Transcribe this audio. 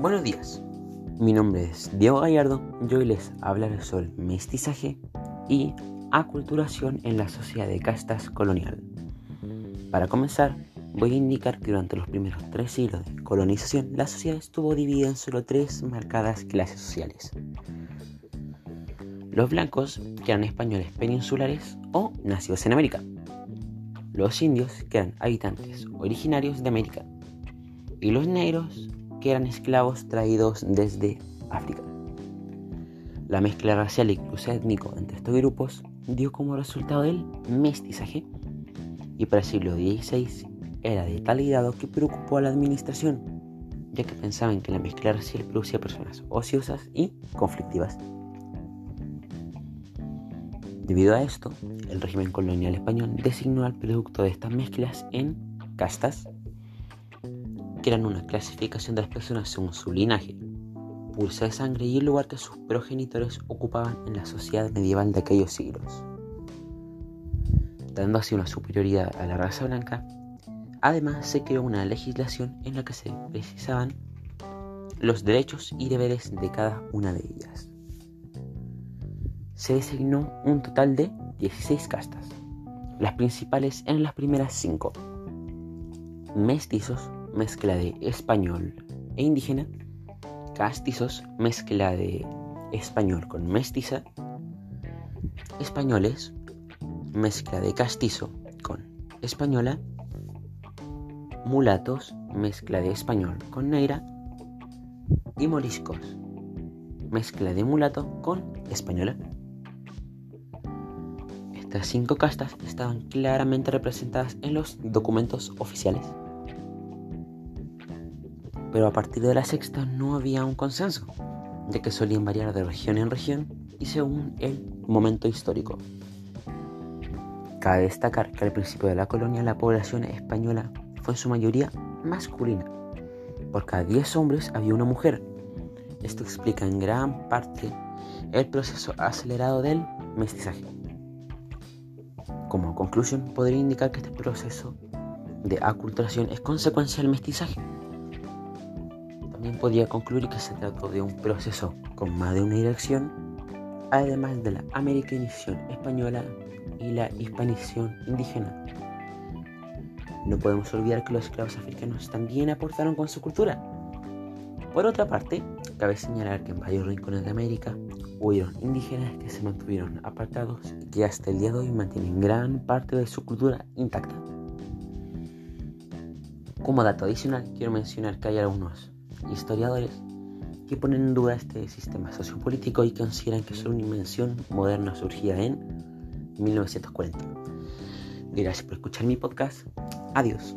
Buenos días, mi nombre es Diego Gallardo y hoy les hablaré sobre mestizaje y aculturación en la sociedad de castas colonial. Para comenzar, voy a indicar que durante los primeros tres siglos de colonización, la sociedad estuvo dividida en solo tres marcadas clases sociales. Los blancos, que eran españoles peninsulares o nacidos en América. Los indios, que eran habitantes originarios de América. Y los negros, que eran esclavos traídos desde África. La mezcla racial y cruce étnico entre estos grupos dio como resultado el mestizaje y para el siglo XVI era de tal grado que preocupó a la administración, ya que pensaban que la mezcla racial producía personas ociosas y conflictivas. Debido a esto, el régimen colonial español designó al producto de estas mezclas en castas eran una clasificación de las personas según su linaje, pulsa de sangre y el lugar que sus progenitores ocupaban en la sociedad medieval de aquellos siglos, dando así una superioridad a la raza blanca. Además, se creó una legislación en la que se precisaban los derechos y deberes de cada una de ellas. Se designó un total de 16 castas. Las principales eran las primeras cinco. Mestizos, mezcla de español e indígena, castizos, mezcla de español con mestiza, españoles, mezcla de castizo con española, mulatos, mezcla de español con negra, y moriscos, mezcla de mulato con española. Estas cinco castas estaban claramente representadas en los documentos oficiales pero a partir de la sexta no había un consenso, ya que solían variar de región en región y según el momento histórico. Cabe destacar que al principio de la colonia la población española fue en su mayoría masculina. Por cada 10 hombres había una mujer. Esto explica en gran parte el proceso acelerado del mestizaje. Como conclusión, podría indicar que este proceso de aculturación es consecuencia del mestizaje también podría concluir que se trató de un proceso con más de una dirección, además de la americanización española y la hispanización indígena. No podemos olvidar que los esclavos africanos también aportaron con su cultura. Por otra parte, cabe señalar que en varios rincones de América hubieron indígenas que se mantuvieron apartados y que hasta el día de hoy mantienen gran parte de su cultura intacta. Como dato adicional, quiero mencionar que hay algunos historiadores que ponen en duda este sistema sociopolítico y consideran que es una invención moderna surgida en 1940. Gracias por escuchar mi podcast. Adiós.